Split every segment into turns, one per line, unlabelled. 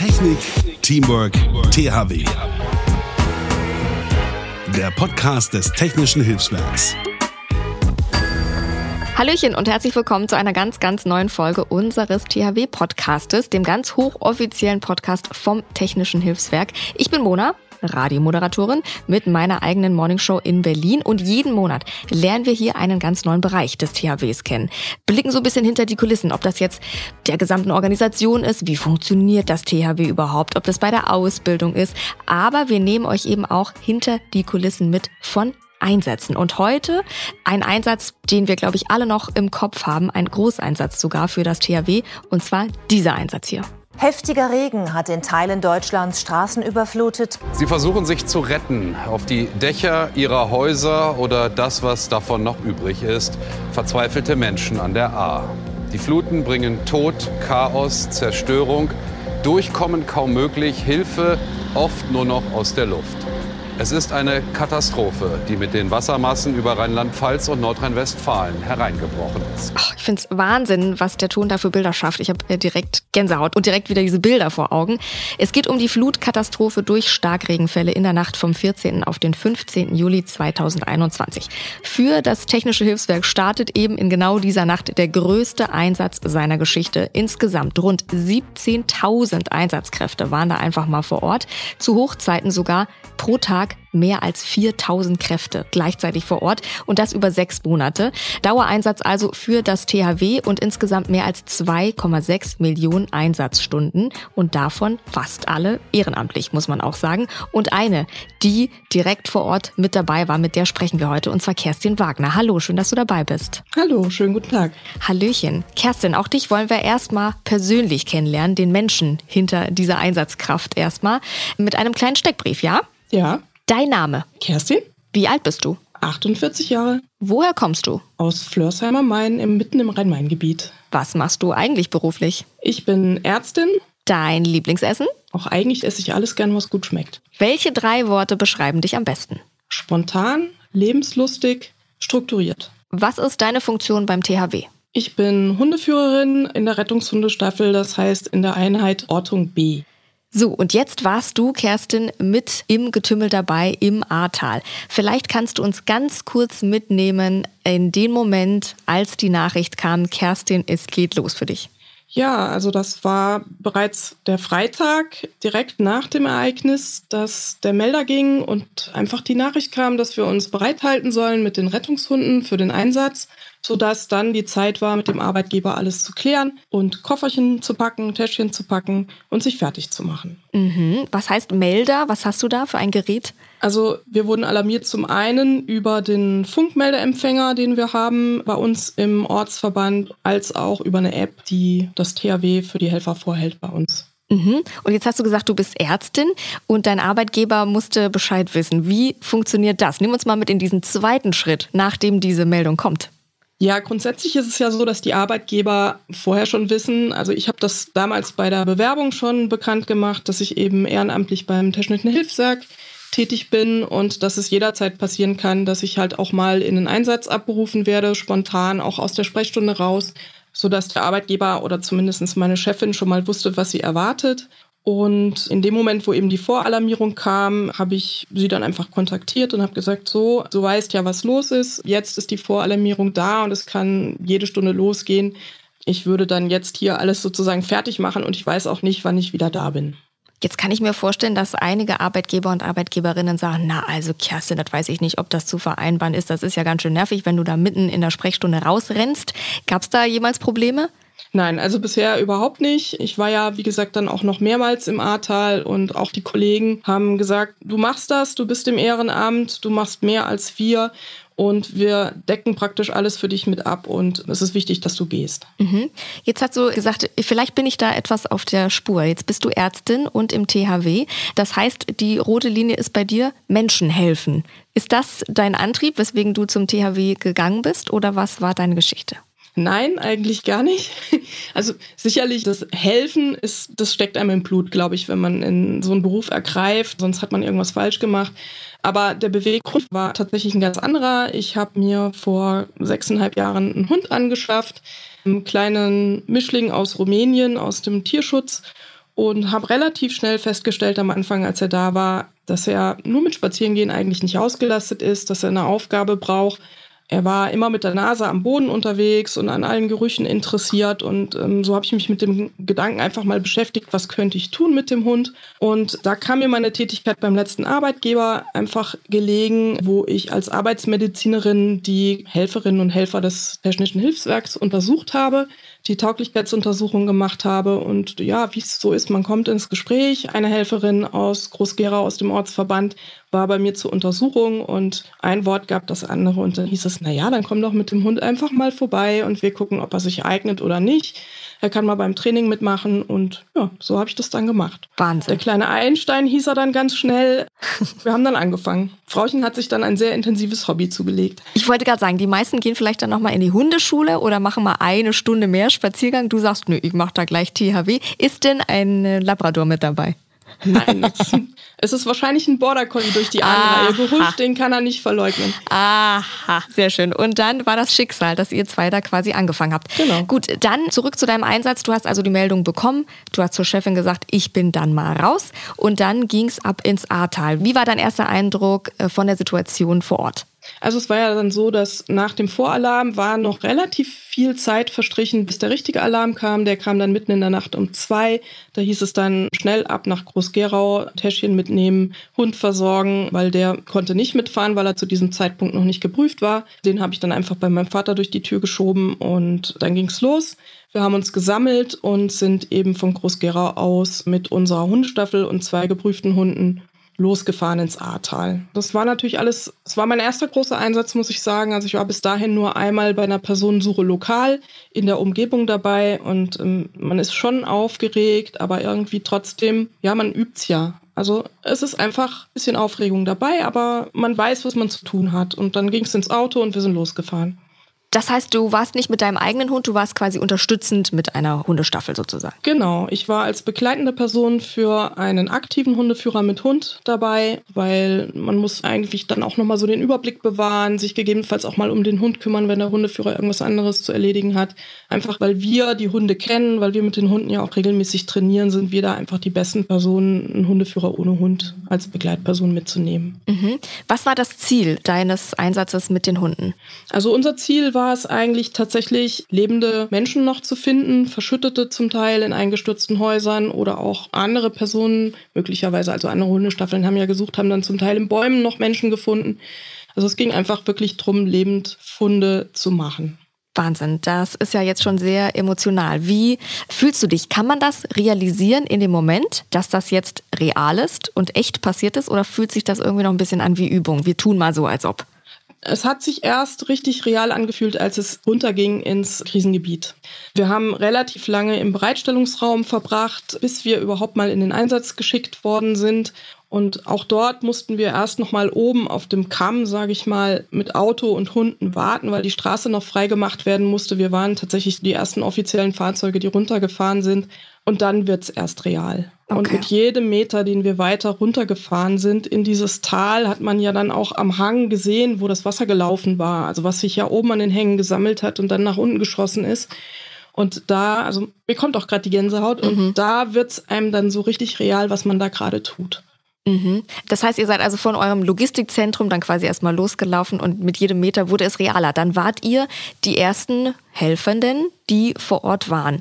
Technik, Teamwork, THW. Der Podcast des Technischen Hilfswerks.
Hallöchen und herzlich willkommen zu einer ganz, ganz neuen Folge unseres THW-Podcastes, dem ganz hochoffiziellen Podcast vom Technischen Hilfswerk. Ich bin Mona Radiomoderatorin mit meiner eigenen Morningshow in Berlin. Und jeden Monat lernen wir hier einen ganz neuen Bereich des THWs kennen. Blicken so ein bisschen hinter die Kulissen, ob das jetzt der gesamten Organisation ist, wie funktioniert das THW überhaupt, ob das bei der Ausbildung ist. Aber wir nehmen euch eben auch hinter die Kulissen mit von Einsätzen. Und heute ein Einsatz, den wir, glaube ich, alle noch im Kopf haben, ein Großeinsatz sogar für das THW, und zwar dieser Einsatz hier.
Heftiger Regen hat in Teilen Deutschlands Straßen überflutet.
Sie versuchen sich zu retten auf die Dächer ihrer Häuser oder das, was davon noch übrig ist. Verzweifelte Menschen an der A. Die Fluten bringen Tod, Chaos, Zerstörung. Durchkommen kaum möglich, Hilfe oft nur noch aus der Luft. Es ist eine Katastrophe, die mit den Wassermassen über Rheinland-Pfalz und Nordrhein-Westfalen hereingebrochen ist.
Oh, ich finde es Wahnsinn, was der Ton da für Bilder schafft. Ich habe äh, direkt Gänsehaut und direkt wieder diese Bilder vor Augen. Es geht um die Flutkatastrophe durch Starkregenfälle in der Nacht vom 14. auf den 15. Juli 2021. Für das Technische Hilfswerk startet eben in genau dieser Nacht der größte Einsatz seiner Geschichte. Insgesamt rund 17.000 Einsatzkräfte waren da einfach mal vor Ort. Zu Hochzeiten sogar pro Tag mehr als 4000 Kräfte gleichzeitig vor Ort und das über sechs Monate. Dauereinsatz also für das THW und insgesamt mehr als 2,6 Millionen Einsatzstunden und davon fast alle ehrenamtlich, muss man auch sagen. Und eine, die direkt vor Ort mit dabei war, mit der sprechen wir heute und zwar Kerstin Wagner. Hallo, schön, dass du dabei bist.
Hallo, schönen guten Tag.
Hallöchen. Kerstin, auch dich wollen wir erstmal persönlich kennenlernen, den Menschen hinter dieser Einsatzkraft erstmal mit einem kleinen Steckbrief, ja?
Ja.
Dein Name?
Kerstin.
Wie alt bist du?
48 Jahre.
Woher kommst du?
Aus Flörsheimer Main, im, mitten im Rhein-Main-Gebiet.
Was machst du eigentlich beruflich?
Ich bin Ärztin.
Dein Lieblingsessen?
Auch eigentlich esse ich alles gern, was gut schmeckt.
Welche drei Worte beschreiben dich am besten?
Spontan, lebenslustig, strukturiert.
Was ist deine Funktion beim THW?
Ich bin Hundeführerin in der Rettungshundestaffel, das heißt in der Einheit Ortung B.
So, und jetzt warst du, Kerstin, mit im Getümmel dabei im Ahrtal. Vielleicht kannst du uns ganz kurz mitnehmen in den Moment, als die Nachricht kam, Kerstin, es geht los für dich.
Ja, also das war bereits der Freitag direkt nach dem Ereignis, dass der Melder ging und einfach die Nachricht kam, dass wir uns bereithalten sollen mit den Rettungshunden für den Einsatz sodass dann die Zeit war, mit dem Arbeitgeber alles zu klären und Kofferchen zu packen, Täschchen zu packen und sich fertig zu machen.
Mhm. Was heißt Melder? Was hast du da für ein Gerät?
Also wir wurden alarmiert zum einen über den Funkmeldeempfänger, den wir haben bei uns im Ortsverband, als auch über eine App, die das THW für die Helfer vorhält bei uns.
Mhm. Und jetzt hast du gesagt, du bist Ärztin und dein Arbeitgeber musste Bescheid wissen. Wie funktioniert das? Nimm uns mal mit in diesen zweiten Schritt, nachdem diese Meldung kommt.
Ja, grundsätzlich ist es ja so, dass die Arbeitgeber vorher schon wissen, also ich habe das damals bei der Bewerbung schon bekannt gemacht, dass ich eben ehrenamtlich beim Technischen Hilfswerk tätig bin und dass es jederzeit passieren kann, dass ich halt auch mal in den Einsatz abberufen werde, spontan auch aus der Sprechstunde raus, sodass der Arbeitgeber oder zumindest meine Chefin schon mal wusste, was sie erwartet und in dem Moment, wo eben die Voralarmierung kam, habe ich sie dann einfach kontaktiert und habe gesagt, so, du weißt ja, was los ist. Jetzt ist die Voralarmierung da und es kann jede Stunde losgehen. Ich würde dann jetzt hier alles sozusagen fertig machen und ich weiß auch nicht, wann ich wieder da bin.
Jetzt kann ich mir vorstellen, dass einige Arbeitgeber und Arbeitgeberinnen sagen, na also Kerstin, das weiß ich nicht, ob das zu vereinbaren ist. Das ist ja ganz schön nervig, wenn du da mitten in der Sprechstunde rausrennst. Gab es da jemals Probleme?
Nein, also bisher überhaupt nicht. Ich war ja, wie gesagt, dann auch noch mehrmals im Ahrtal und auch die Kollegen haben gesagt, du machst das, du bist im Ehrenamt, du machst mehr als wir und wir decken praktisch alles für dich mit ab und es ist wichtig, dass du gehst.
Mhm. Jetzt hast du gesagt, vielleicht bin ich da etwas auf der Spur. Jetzt bist du Ärztin und im THW. Das heißt, die rote Linie ist bei dir Menschen helfen. Ist das dein Antrieb, weswegen du zum THW gegangen bist oder was war deine Geschichte?
Nein, eigentlich gar nicht. Also sicherlich das Helfen ist, das steckt einem im Blut, glaube ich, wenn man in so einen Beruf ergreift. Sonst hat man irgendwas falsch gemacht. Aber der Beweggrund war tatsächlich ein ganz anderer. Ich habe mir vor sechseinhalb Jahren einen Hund angeschafft, einen kleinen Mischling aus Rumänien, aus dem Tierschutz und habe relativ schnell festgestellt am Anfang, als er da war, dass er nur mit Spazierengehen eigentlich nicht ausgelastet ist, dass er eine Aufgabe braucht, er war immer mit der Nase am Boden unterwegs und an allen Gerüchen interessiert. Und ähm, so habe ich mich mit dem Gedanken einfach mal beschäftigt, was könnte ich tun mit dem Hund. Und da kam mir meine Tätigkeit beim letzten Arbeitgeber einfach gelegen, wo ich als Arbeitsmedizinerin die Helferinnen und Helfer des Technischen Hilfswerks untersucht habe die Tauglichkeitsuntersuchung gemacht habe. Und ja, wie es so ist, man kommt ins Gespräch. Eine Helferin aus Groß-Gera aus dem Ortsverband war bei mir zur Untersuchung und ein Wort gab das andere. Und dann hieß es, na ja, dann komm doch mit dem Hund einfach mal vorbei und wir gucken, ob er sich eignet oder nicht. Er kann mal beim Training mitmachen und ja, so habe ich das dann gemacht.
Wahnsinn.
Der kleine Einstein hieß er dann ganz schnell. Wir haben dann angefangen. Frauchen hat sich dann ein sehr intensives Hobby zugelegt.
Ich wollte gerade sagen, die meisten gehen vielleicht dann nochmal in die Hundeschule oder machen mal eine Stunde mehr Spaziergang. Du sagst, nö, ich mache da gleich THW. Ist denn ein Labrador mit dabei?
Nein, es ist wahrscheinlich ein Border Collie durch die Anreihe gehuscht, den kann er nicht verleugnen.
Aha, sehr schön. Und dann war das Schicksal, dass ihr zwei da quasi angefangen habt.
Genau.
Gut, dann zurück zu deinem Einsatz. Du hast also die Meldung bekommen. Du hast zur Chefin gesagt, ich bin dann mal raus. Und dann ging es ab ins Ahrtal. Wie war dein erster Eindruck äh, von der Situation vor Ort?
Also es war ja dann so, dass nach dem Voralarm war noch relativ viel Zeit verstrichen, bis der richtige Alarm kam. Der kam dann mitten in der Nacht um zwei. Da hieß es dann schnell ab nach Groß-Gerau, Täschchen mitnehmen, Hund versorgen, weil der konnte nicht mitfahren, weil er zu diesem Zeitpunkt noch nicht geprüft war. Den habe ich dann einfach bei meinem Vater durch die Tür geschoben und dann ging es los. Wir haben uns gesammelt und sind eben von Groß-Gerau aus mit unserer Hundestaffel und zwei geprüften Hunden losgefahren ins Ahrtal. Das war natürlich alles, es war mein erster großer Einsatz, muss ich sagen. Also ich war bis dahin nur einmal bei einer Personensuche lokal in der Umgebung dabei und ähm, man ist schon aufgeregt, aber irgendwie trotzdem, ja, man übt's ja. Also es ist einfach ein bisschen Aufregung dabei, aber man weiß, was man zu tun hat. Und dann ging es ins Auto und wir sind losgefahren.
Das heißt, du warst nicht mit deinem eigenen Hund, du warst quasi unterstützend mit einer Hundestaffel sozusagen.
Genau, ich war als begleitende Person für einen aktiven Hundeführer mit Hund dabei, weil man muss eigentlich dann auch nochmal so den Überblick bewahren, sich gegebenenfalls auch mal um den Hund kümmern, wenn der Hundeführer irgendwas anderes zu erledigen hat. Einfach weil wir die Hunde kennen, weil wir mit den Hunden ja auch regelmäßig trainieren, sind wir da einfach die besten Personen, einen Hundeführer ohne Hund als Begleitperson mitzunehmen.
Mhm. Was war das Ziel deines Einsatzes mit den Hunden?
Also unser Ziel war, war es eigentlich tatsächlich, lebende Menschen noch zu finden, verschüttete zum Teil in eingestürzten Häusern oder auch andere Personen, möglicherweise also andere Hundestaffeln haben ja gesucht, haben dann zum Teil in Bäumen noch Menschen gefunden. Also es ging einfach wirklich darum, Lebendfunde zu machen.
Wahnsinn, das ist ja jetzt schon sehr emotional. Wie fühlst du dich? Kann man das realisieren in dem Moment, dass das jetzt real ist und echt passiert ist? Oder fühlt sich das irgendwie noch ein bisschen an wie Übung? Wir tun mal so, als ob.
Es hat sich erst richtig real angefühlt, als es runterging ins Krisengebiet. Wir haben relativ lange im Bereitstellungsraum verbracht, bis wir überhaupt mal in den Einsatz geschickt worden sind. Und auch dort mussten wir erst noch mal oben auf dem Kamm, sage ich mal, mit Auto und Hunden warten, weil die Straße noch freigemacht werden musste. Wir waren tatsächlich die ersten offiziellen Fahrzeuge, die runtergefahren sind. Und dann wird es erst real. Okay. Und mit jedem Meter, den wir weiter runtergefahren sind in dieses Tal, hat man ja dann auch am Hang gesehen, wo das Wasser gelaufen war. Also was sich ja oben an den Hängen gesammelt hat und dann nach unten geschossen ist. Und da, also mir kommt auch gerade die Gänsehaut mhm. und da wird es einem dann so richtig real, was man da gerade tut.
Mhm. Das heißt, ihr seid also von eurem Logistikzentrum dann quasi erstmal losgelaufen und mit jedem Meter wurde es realer. Dann wart ihr die ersten Helfenden, die vor Ort waren.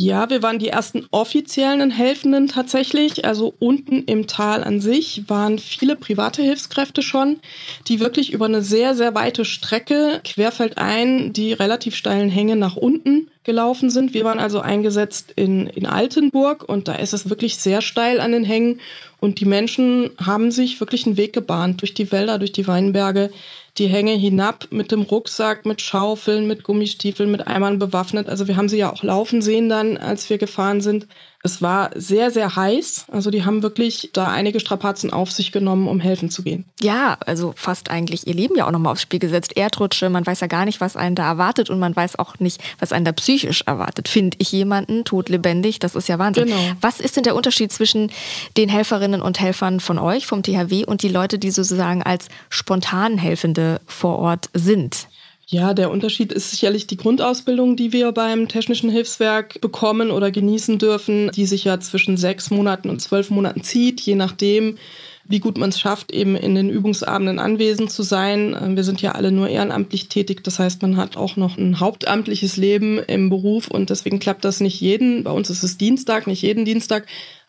Ja, wir waren die ersten offiziellen Helfenden tatsächlich. Also unten im Tal an sich waren viele private Hilfskräfte schon, die wirklich über eine sehr, sehr weite Strecke querfeldein die relativ steilen Hänge nach unten gelaufen sind. Wir waren also eingesetzt in, in Altenburg und da ist es wirklich sehr steil an den Hängen und die Menschen haben sich wirklich einen Weg gebahnt durch die Wälder, durch die Weinberge die Hänge hinab mit dem Rucksack, mit Schaufeln, mit Gummistiefeln, mit Eimern bewaffnet. Also wir haben sie ja auch laufen sehen dann, als wir gefahren sind. Es war sehr, sehr heiß. Also die haben wirklich da einige Strapazen auf sich genommen, um helfen zu gehen.
Ja, also fast eigentlich ihr Leben ja auch nochmal aufs Spiel gesetzt. Erdrutsche, man weiß ja gar nicht, was einen da erwartet und man weiß auch nicht, was einen da psychisch erwartet. Finde ich jemanden totlebendig, das ist ja Wahnsinn.
Genau.
Was ist denn der Unterschied zwischen den Helferinnen und Helfern von euch, vom THW, und die Leute, die sozusagen als spontan Helfende vor Ort sind?
Ja, der Unterschied ist sicherlich die Grundausbildung, die wir beim Technischen Hilfswerk bekommen oder genießen dürfen, die sich ja zwischen sechs Monaten und zwölf Monaten zieht, je nachdem, wie gut man es schafft, eben in den Übungsabenden anwesend zu sein. Ähm, wir sind ja alle nur ehrenamtlich tätig, das heißt, man hat auch noch ein hauptamtliches Leben im Beruf und deswegen klappt das nicht jeden. Bei uns ist es Dienstag, nicht jeden Dienstag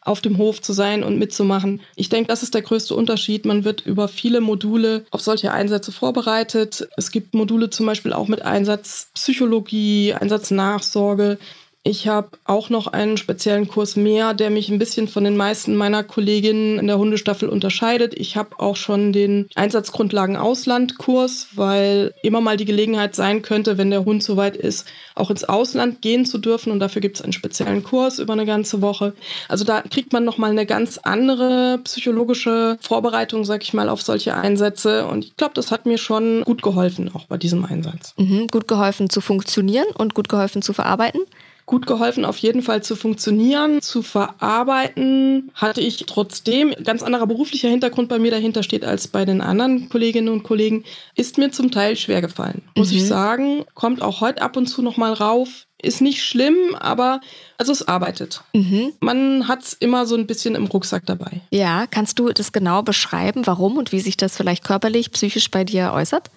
auf dem Hof zu sein und mitzumachen. Ich denke, das ist der größte Unterschied. Man wird über viele Module auf solche Einsätze vorbereitet. Es gibt Module zum Beispiel auch mit Einsatz Psychologie, Einsatz Nachsorge. Ich habe auch noch einen speziellen Kurs mehr, der mich ein bisschen von den meisten meiner Kolleginnen in der Hundestaffel unterscheidet. Ich habe auch schon den Einsatzgrundlagen Ausland-Kurs, weil immer mal die Gelegenheit sein könnte, wenn der Hund soweit ist, auch ins Ausland gehen zu dürfen. Und dafür gibt es einen speziellen Kurs über eine ganze Woche. Also da kriegt man nochmal eine ganz andere psychologische Vorbereitung, sag ich mal, auf solche Einsätze. Und ich glaube, das hat mir schon gut geholfen, auch bei diesem Einsatz.
Mhm, gut geholfen zu funktionieren und gut geholfen zu verarbeiten
gut geholfen, auf jeden Fall zu funktionieren, zu verarbeiten. Hatte ich trotzdem ganz anderer beruflicher Hintergrund bei mir dahinter steht als bei den anderen Kolleginnen und Kollegen, ist mir zum Teil schwer gefallen, muss mhm. ich sagen. Kommt auch heute ab und zu noch mal rauf. Ist nicht schlimm, aber also es arbeitet. Mhm. Man hat es immer so ein bisschen im Rucksack dabei.
Ja, kannst du das genau beschreiben, warum und wie sich das vielleicht körperlich, psychisch bei dir äußert?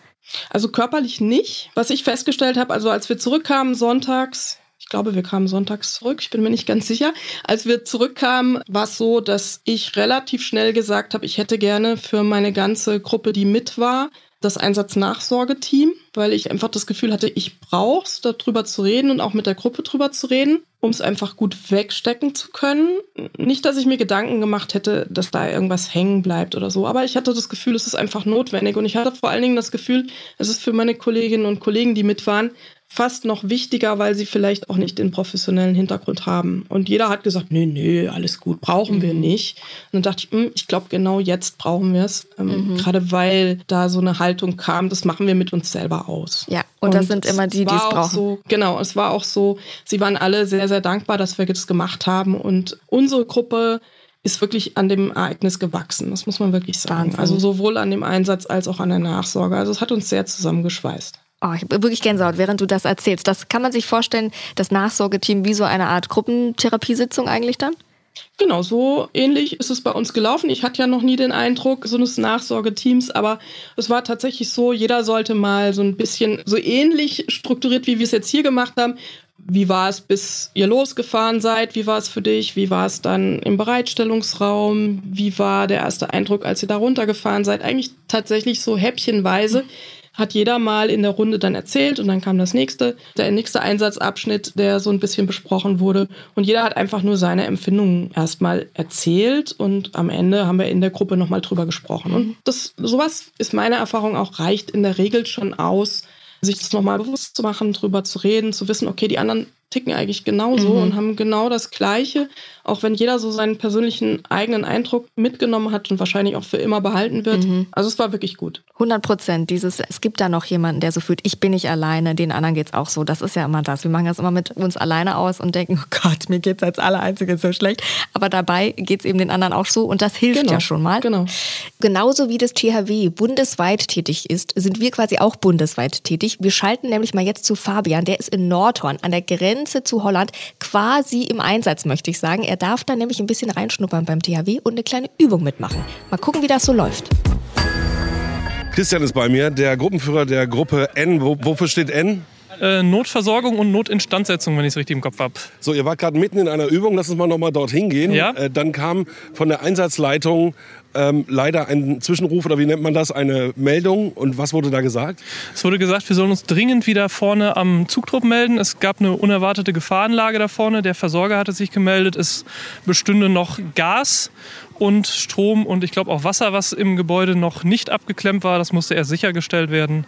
Also körperlich nicht. Was ich festgestellt habe, also als wir zurückkamen sonntags, ich glaube, wir kamen sonntags zurück. Ich bin mir nicht ganz sicher. Als wir zurückkamen, war es so, dass ich relativ schnell gesagt habe, ich hätte gerne für meine ganze Gruppe, die mit war, das Einsatznachsorgeteam, weil ich einfach das Gefühl hatte, ich brauche es, darüber zu reden und auch mit der Gruppe drüber zu reden, um es einfach gut wegstecken zu können. Nicht, dass ich mir Gedanken gemacht hätte, dass da irgendwas hängen bleibt oder so, aber ich hatte das Gefühl, es ist einfach notwendig und ich hatte vor allen Dingen das Gefühl, es ist für meine Kolleginnen und Kollegen, die mit waren, fast noch wichtiger, weil sie vielleicht auch nicht den professionellen Hintergrund haben. Und jeder hat gesagt, nee, nee, alles gut, brauchen mhm. wir nicht. Und dann dachte ich, mh, hm, ich glaube, genau jetzt brauchen wir es. Ähm, mhm. Gerade weil da so eine Haltung kam, das machen wir mit uns selber aus.
Ja, und, und das sind immer die, die es brauchen.
So, genau, es war auch so, sie waren alle sehr, sehr dankbar, dass wir das gemacht haben. Und unsere Gruppe ist wirklich an dem Ereignis gewachsen. Das muss man wirklich sagen. Wahnsinn. Also sowohl an dem Einsatz als auch an der Nachsorge. Also es hat uns sehr zusammengeschweißt.
Oh, ich habe wirklich Gänsehaut, während du das erzählst. Das kann man sich vorstellen, das Nachsorgeteam wie so eine Art Gruppentherapiesitzung eigentlich dann?
Genau, so ähnlich ist es bei uns gelaufen. Ich hatte ja noch nie den Eindruck so eines Nachsorgeteams, aber es war tatsächlich so, jeder sollte mal so ein bisschen so ähnlich strukturiert, wie wir es jetzt hier gemacht haben. Wie war es, bis ihr losgefahren seid? Wie war es für dich? Wie war es dann im Bereitstellungsraum? Wie war der erste Eindruck, als ihr da runtergefahren seid? Eigentlich tatsächlich so häppchenweise hat jeder mal in der Runde dann erzählt und dann kam das nächste, der nächste Einsatzabschnitt, der so ein bisschen besprochen wurde. Und jeder hat einfach nur seine Empfindungen erstmal erzählt und am Ende haben wir in der Gruppe nochmal drüber gesprochen. Und das, sowas ist meine Erfahrung auch, reicht in der Regel schon aus, sich das nochmal bewusst zu machen, drüber zu reden, zu wissen, okay, die anderen ticken eigentlich genauso mhm. und haben genau das Gleiche, auch wenn jeder so seinen persönlichen eigenen Eindruck mitgenommen hat und wahrscheinlich auch für immer behalten wird. Mhm. Also es war wirklich gut.
100 Prozent. Dieses, es gibt da noch jemanden, der so fühlt, ich bin nicht alleine, den anderen geht es auch so. Das ist ja immer das. Wir machen das immer mit uns alleine aus und denken, oh Gott, mir geht es als Allereinzige so schlecht. Aber dabei geht es eben den anderen auch so und das hilft
genau.
ja schon mal.
Genau.
Genauso wie das THW bundesweit tätig ist, sind wir quasi auch bundesweit tätig. Wir schalten nämlich mal jetzt zu Fabian, der ist in Nordhorn an der Grenze Grenze zu Holland quasi im Einsatz, möchte ich sagen. Er darf da nämlich ein bisschen reinschnuppern beim THW und eine kleine Übung mitmachen. Mal gucken, wie das so läuft.
Christian ist bei mir, der Gruppenführer der Gruppe N. wofür steht N?
Äh, Notversorgung und Notinstandsetzung, wenn ich es richtig im Kopf habe.
So, ihr wart gerade mitten in einer Übung, lass uns mal nochmal dorthin gehen.
Ja?
Äh, dann kam von der Einsatzleitung ähm, leider ein Zwischenruf oder wie nennt man das, eine Meldung. Und was wurde da gesagt?
Es wurde gesagt, wir sollen uns dringend wieder vorne am Zugtrupp melden. Es gab eine unerwartete Gefahrenlage da vorne. Der Versorger hatte sich gemeldet. Es bestünde noch Gas und Strom und ich glaube auch Wasser, was im Gebäude noch nicht abgeklemmt war. Das musste erst sichergestellt werden.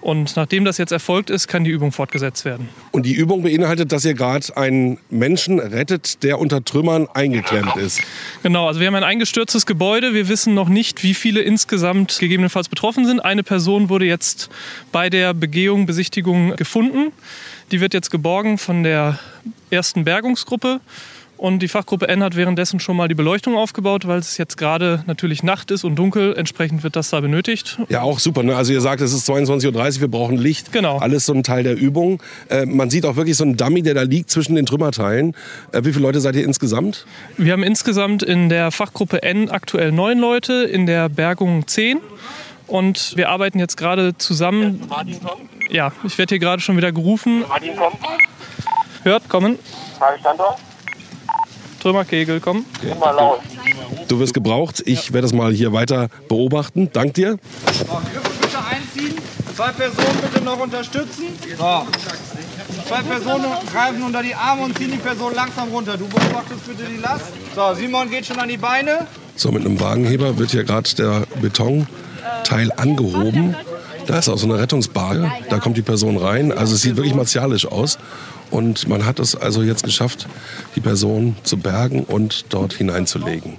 Und nachdem das jetzt erfolgt ist, kann die Übung fortgesetzt werden.
Und die Übung beinhaltet, dass ihr gerade einen Menschen rettet, der unter Trümmern eingeklemmt ist.
Genau, also wir haben ein eingestürztes Gebäude. Wir wissen noch nicht, wie viele insgesamt gegebenenfalls betroffen sind. Eine Person wurde jetzt bei der Begehung, Besichtigung gefunden. Die wird jetzt geborgen von der ersten Bergungsgruppe Und die Fachgruppe N hat währenddessen schon mal die Beleuchtung aufgebaut, weil es jetzt gerade natürlich Nacht ist und dunkel. Entsprechend wird das da benötigt.
Ja, auch super. Ne? Also ihr sagt, es ist 22.30 Uhr, wir brauchen Licht.
Genau.
Alles so ein Teil der Übung. Äh, man sieht auch wirklich so einen Dummy, der da liegt zwischen den Trümmerteilen. Äh, wie viele Leute seid ihr insgesamt?
Wir haben insgesamt in der Fachgruppe N aktuell neun Leute, in der Bergung zehn. Und wir arbeiten jetzt gerade zusammen.
Martin kommt.
Ja, ich werde hier gerade schon wieder gerufen.
Martin kommt.
Hört, kommen.
Frage Standort.
Trümmerkegel, kommen.
Laut.
Du wirst gebraucht. Ich werde das mal hier weiter beobachten. Dank dir.
So, Griffe bitte einziehen. Zwei Personen bitte noch unterstützen. So. Zwei Personen greifen unter die Arme und ziehen die Person langsam runter. Du beobachtest bitte die Last. So, Simon geht schon an die Beine.
So, mit einem Wagenheber wird hier gerade der Betonteil angehoben. Da ist auch so eine Rettungsbarge. Da kommt die Person rein. Also es sieht wirklich martialisch aus. Und man hat es also jetzt geschafft, die Person zu bergen und dort hineinzulegen.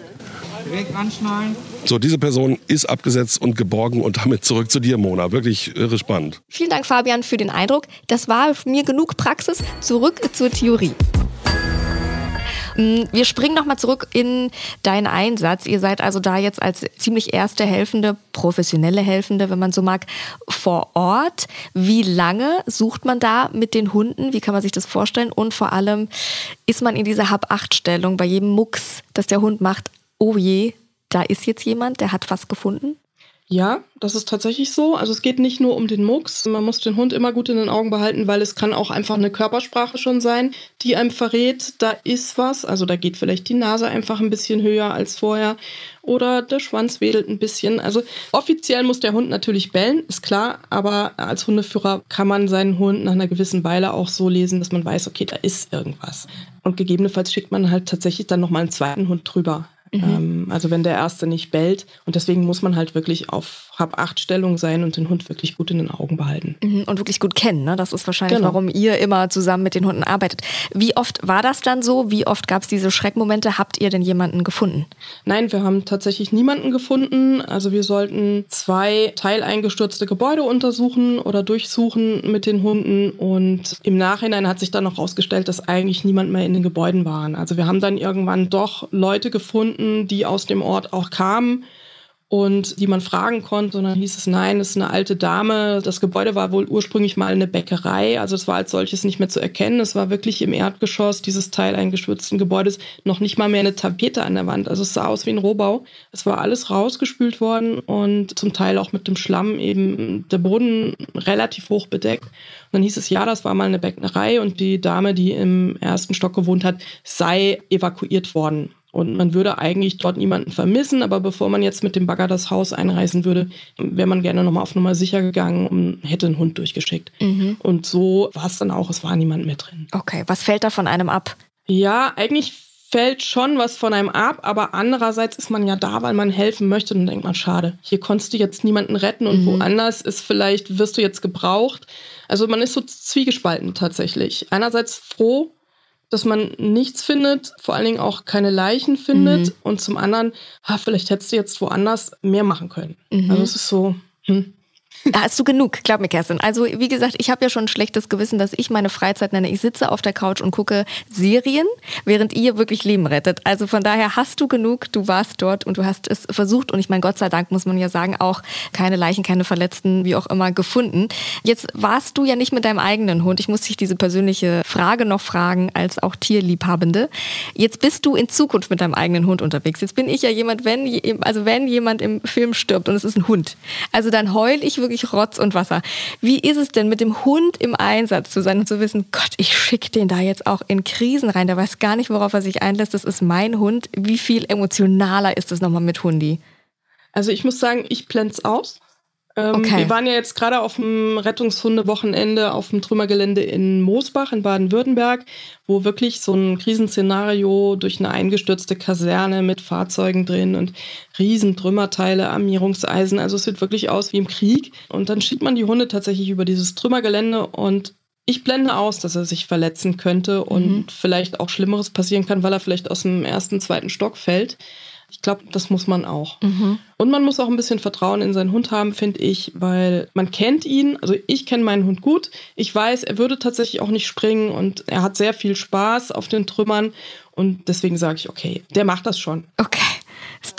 Direkt anschnallen.
So, diese Person ist abgesetzt und geborgen und damit zurück zu dir, Mona. Wirklich irre spannend.
Vielen Dank, Fabian, für den Eindruck. Das war mir genug Praxis. Zurück zur Theorie. Mm, Wir springen nochmal zurück in deinen Einsatz. Ihr seid also da jetzt als ziemlich erste Helfende, professionelle Helfende, wenn man so mag, vor Ort. Wie lange sucht man da mit den Hunden? Wie kann man sich das vorstellen? Und vor allem, ist man in dieser Hab-Acht-Stellung bei jedem Mucks, das der Hund macht, oh je, da ist jetzt jemand, der hat was gefunden?
Ja, das ist tatsächlich so. Also es geht nicht nur um den Mucks. Man muss den Hund immer gut in den Augen behalten, weil es kann auch einfach eine Körpersprache schon sein, die einem verrät, da ist was. Also da geht vielleicht die Nase einfach ein bisschen höher als vorher oder der Schwanz wedelt ein bisschen. Also offiziell muss der Hund natürlich bellen, ist klar, aber als Hundeführer kann man seinen Hund nach einer gewissen Weile auch so lesen, dass man weiß, okay, da ist irgendwas. Und gegebenenfalls schickt man halt tatsächlich dann nochmal einen zweiten Hund drüber. Ähm, also wenn der erste nicht bellt. Und deswegen muss man halt wirklich auf Hab-Acht-Stellung sein und den Hund wirklich gut in den Augen behalten.
Mhm, Und wirklich gut kennen. Ne? Das ist wahrscheinlich,
Genau.
warum ihr immer zusammen mit den Hunden arbeitet. Wie oft war das dann so? Wie oft gab es diese Schreckmomente? Habt ihr denn jemanden gefunden?
Nein, wir haben tatsächlich niemanden gefunden. Also wir sollten zwei teileingestürzte Gebäude untersuchen oder durchsuchen mit den Hunden. Und im Nachhinein hat sich dann noch herausgestellt, dass eigentlich niemand mehr in den Gebäuden waren. Also wir haben dann irgendwann doch Leute gefunden, die aus dem Ort auch kamen und die man fragen konnte. Und dann hieß es, nein, es ist eine alte Dame. Das Gebäude war wohl ursprünglich mal eine Bäckerei. Also es war als solches nicht mehr zu erkennen. Es war wirklich im Erdgeschoss dieses teileingeschürzten Gebäudes noch nicht mal mehr eine Tapete an der Wand. Also es sah aus wie ein Rohbau. Es war alles rausgespült worden und zum Teil auch mit dem Schlamm eben der Boden relativ hoch bedeckt. Und dann hieß es, ja, das war mal eine Bäckerei und die Dame, die im ersten Stock gewohnt hat, sei evakuiert worden. Und man würde eigentlich dort niemanden vermissen, aber bevor man jetzt mit dem Bagger das Haus einreißen würde, wäre man gerne nochmal auf Nummer sicher gegangen und hätte einen Hund durchgeschickt. Und so war es dann auch, es war niemand mehr drin.
Okay, was fällt da von einem ab?
Ja, eigentlich fällt schon was von einem ab, aber andererseits ist man ja da, weil man helfen möchte und denkt man, schade, hier konntest du jetzt niemanden retten und woanders ist vielleicht, wirst du jetzt gebraucht. Also man ist so zwiegespalten tatsächlich. Einerseits froh, dass man nichts findet, vor allen Dingen auch keine Leichen findet und zum anderen, ha, vielleicht hättest du jetzt woanders mehr machen können. Also es ist so, hm.
Da hast du genug, glaub mir, Kerstin. Also, wie gesagt, ich habe ja schon ein schlechtes Gewissen, dass ich meine Freizeit nenne. Ich sitze auf der Couch und gucke Serien, während ihr wirklich Leben rettet. Also von daher hast du genug, du warst dort und du hast es versucht. Und ich meine, Gott sei Dank muss man ja sagen, auch keine Leichen, keine Verletzten, wie auch immer, gefunden. Jetzt warst du ja nicht mit deinem eigenen Hund. Ich muss dich diese persönliche Frage noch fragen, als auch Tierliebhabende. Jetzt bist du in Zukunft mit deinem eigenen Hund unterwegs. Jetzt bin ich ja jemand, wenn, also wenn jemand im Film stirbt und es ist ein Hund, also dann heul ich wirklich Rotz und Wasser. Wie ist es denn mit dem Hund im Einsatz zu sein und zu wissen, Gott, ich schicke den da jetzt auch in Krisen rein, der weiß gar nicht, worauf er sich einlässt, das ist mein Hund. Wie viel emotionaler ist es nochmal mit Hundi?
Also ich muss sagen, ich blend's aus. Ähm,
Okay.
Wir waren ja jetzt gerade auf dem Rettungshunde-Wochenende auf dem Trümmergelände in Moosbach in Baden-Württemberg, wo wirklich so ein Krisenszenario durch eine eingestürzte Kaserne mit Fahrzeugen drin und riesen Trümmerteile, Armierungseisen. Also es sieht wirklich aus wie im Krieg. Und dann schiebt man die Hunde tatsächlich über dieses Trümmergelände und ich blende aus, dass er sich verletzen könnte und vielleicht auch Schlimmeres passieren kann, weil er vielleicht aus dem ersten, zweiten Stock fällt. Ich glaube, das muss man auch. Und man muss auch ein bisschen Vertrauen in seinen Hund haben, finde ich, weil man kennt ihn. Also ich kenne meinen Hund gut. Ich weiß, er würde tatsächlich auch nicht springen und er hat sehr viel Spaß auf den Trümmern. Und deswegen sage ich, okay, der macht das schon.
Okay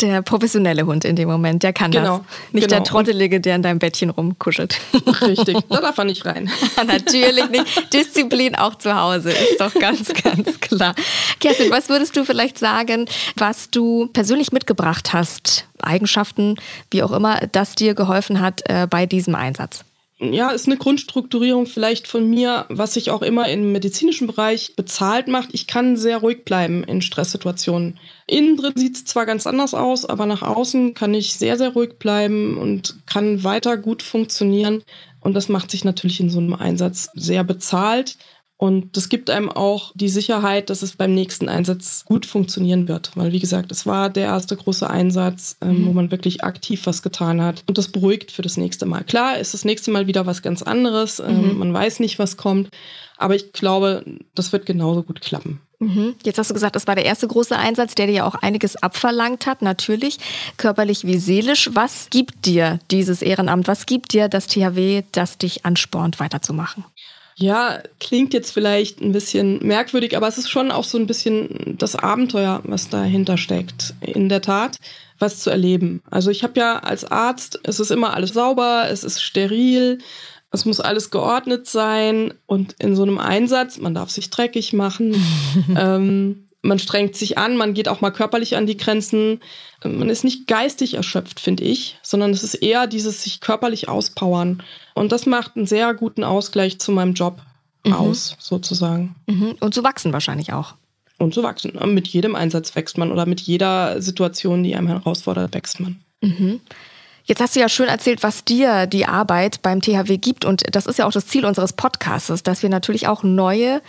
der professionelle Hund in dem Moment, der kann
genau,
das. Nicht
genau.
der Trottelige, der in deinem Bettchen rumkuschelt.
Richtig, da darf er nicht rein.
Natürlich nicht. Disziplin auch zu Hause, ist doch ganz, ganz klar. Kerstin, was würdest du vielleicht sagen, was du persönlich mitgebracht hast, Eigenschaften, wie auch immer, das dir geholfen hat äh, bei diesem Einsatz?
Ja, ist eine Grundstrukturierung vielleicht von mir, was sich auch immer im medizinischen Bereich bezahlt macht. Ich kann sehr ruhig bleiben in Stresssituationen. Innen drin sieht es zwar ganz anders aus, aber nach außen kann ich sehr, sehr ruhig bleiben und kann weiter gut funktionieren. Und das macht sich natürlich in so einem Einsatz sehr bezahlt. Und das gibt einem auch die Sicherheit, dass es beim nächsten Einsatz gut funktionieren wird. Weil, wie gesagt, es war der erste große Einsatz, ähm, mhm. wo man wirklich aktiv was getan hat. Und das beruhigt für das nächste Mal. Klar ist das nächste Mal wieder was ganz anderes. Ähm, mhm. Man weiß nicht, was kommt. Aber ich glaube, das wird genauso gut klappen.
Mhm. Jetzt hast du gesagt, das war der erste große Einsatz, der dir ja auch einiges abverlangt hat, natürlich, körperlich wie seelisch. Was gibt dir dieses Ehrenamt? Was gibt dir das THW, das dich anspornt, weiterzumachen?
Ja, klingt jetzt vielleicht ein bisschen merkwürdig, aber es ist schon auch so ein bisschen das Abenteuer, was dahinter steckt. In der Tat, was zu erleben. Also ich habe ja als Arzt, es ist immer alles sauber, es ist steril, es muss alles geordnet sein und in so einem Einsatz, man darf sich dreckig machen. ähm, man strengt sich an, man geht auch mal körperlich an die Grenzen. Man ist nicht geistig erschöpft, finde ich, sondern es ist eher dieses sich körperlich auspowern. Und das macht einen sehr guten Ausgleich zu meinem Job mhm. aus, sozusagen.
Mhm. Und zu wachsen wahrscheinlich auch.
Und zu wachsen. Mit jedem Einsatz wächst man oder mit jeder Situation, die einem herausfordert, wächst man.
Mhm. Jetzt hast du ja schön erzählt, was dir die Arbeit beim THW gibt. Und das ist ja auch das Ziel unseres Podcasts, dass wir natürlich auch neue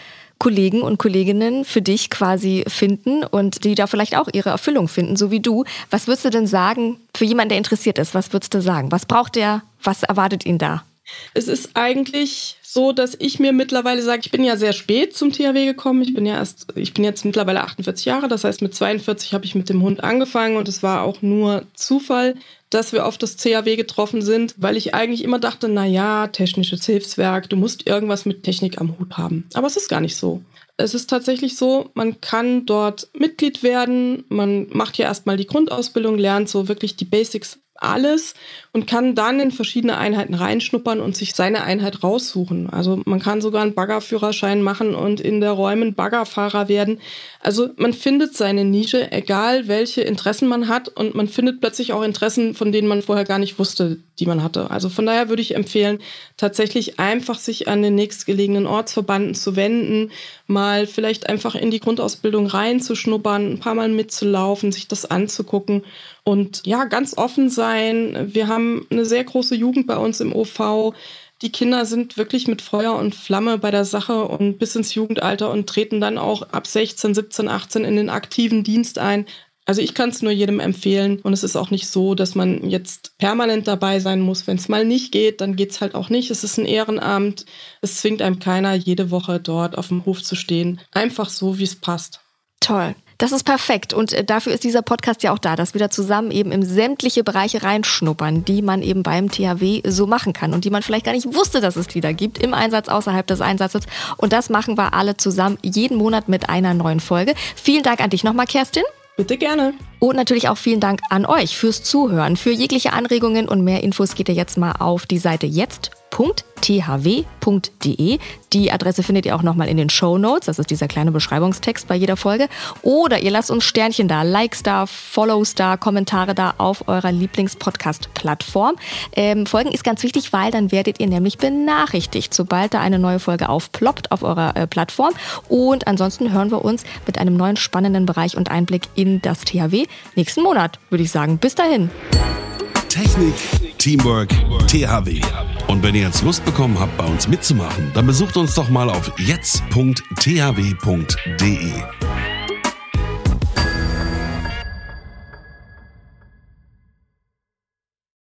Kollegen und Kolleginnen für dich quasi finden und die da vielleicht auch ihre Erfüllung finden, so wie du. Was würdest du denn sagen für jemanden, der interessiert ist? Was würdest du sagen? Was braucht der? Was erwartet ihn da?
Es ist eigentlich so, dass ich mir mittlerweile sage, ich bin ja sehr spät zum THW gekommen. Ich bin ja erst, ich bin jetzt mittlerweile 48 Jahre, das heißt mit 42 habe ich mit dem Hund angefangen und es war auch nur Zufall, dass wir auf das CAW getroffen sind, weil ich eigentlich immer dachte, na ja, technisches Hilfswerk, du musst irgendwas mit Technik am Hut haben. Aber es ist gar nicht so. Es ist tatsächlich so, man kann dort Mitglied werden, man macht ja erstmal die Grundausbildung, lernt so wirklich die Basics alles und kann dann in verschiedene Einheiten reinschnuppern und sich seine Einheit raussuchen. Also man kann sogar einen Baggerführerschein machen und in der Räumen Baggerfahrer werden. Also man findet seine Nische, egal welche Interessen man hat und man findet plötzlich auch Interessen, von denen man vorher gar nicht wusste, die man hatte. Also von daher würde ich empfehlen, tatsächlich einfach sich an den nächstgelegenen Ortsverbanden zu wenden, mal vielleicht einfach in die Grundausbildung reinzuschnuppern, ein paar Mal mitzulaufen, sich das anzugucken und ja, ganz offen sein. Wir haben eine sehr große Jugend bei uns im OV. Die Kinder sind wirklich mit Feuer und Flamme bei der Sache und bis ins Jugendalter und treten dann auch ab 16, 17, 18 in den aktiven Dienst ein. Also ich kann es nur jedem empfehlen und es ist auch nicht so, dass man jetzt permanent dabei sein muss. Wenn es mal nicht geht, dann geht es halt auch nicht. Es ist ein Ehrenamt. Es zwingt einem keiner, jede Woche dort auf dem Hof zu stehen. Einfach so, wie es passt.
Toll. Das ist perfekt und äh, dafür ist dieser Podcast ja auch da, dass wir da zusammen eben in sämtliche Bereiche reinschnuppern, die man eben beim THW so machen kann und die man vielleicht gar nicht wusste, dass es die da gibt, im Einsatz, außerhalb des Einsatzes. Und das machen wir alle zusammen jeden Monat mit einer neuen Folge. Vielen Dank an dich nochmal, Kerstin.
Bitte gerne.
Und natürlich auch vielen Dank an euch fürs Zuhören. Für jegliche Anregungen und mehr Infos geht ihr jetzt mal auf die Seite jetzt www.thw.de. Die Adresse findet ihr auch nochmal in den Show Notes. Das ist dieser kleine Beschreibungstext bei jeder Folge. Oder ihr lasst uns Sternchen da, Likes da, Follows da, Kommentare da auf eurer Lieblingspodcast-Plattform. Ähm, Folgen ist ganz wichtig, weil dann werdet ihr nämlich benachrichtigt, sobald da eine neue Folge aufploppt auf eurer äh, Plattform. Und ansonsten hören wir uns mit einem neuen spannenden Bereich und Einblick in das THW nächsten Monat, würde ich sagen. Bis dahin.
Technik, Teamwork, THW. Und wenn ihr jetzt Lust bekommen habt, bei uns mitzumachen, dann besucht uns doch mal auf jetzt.thw.de.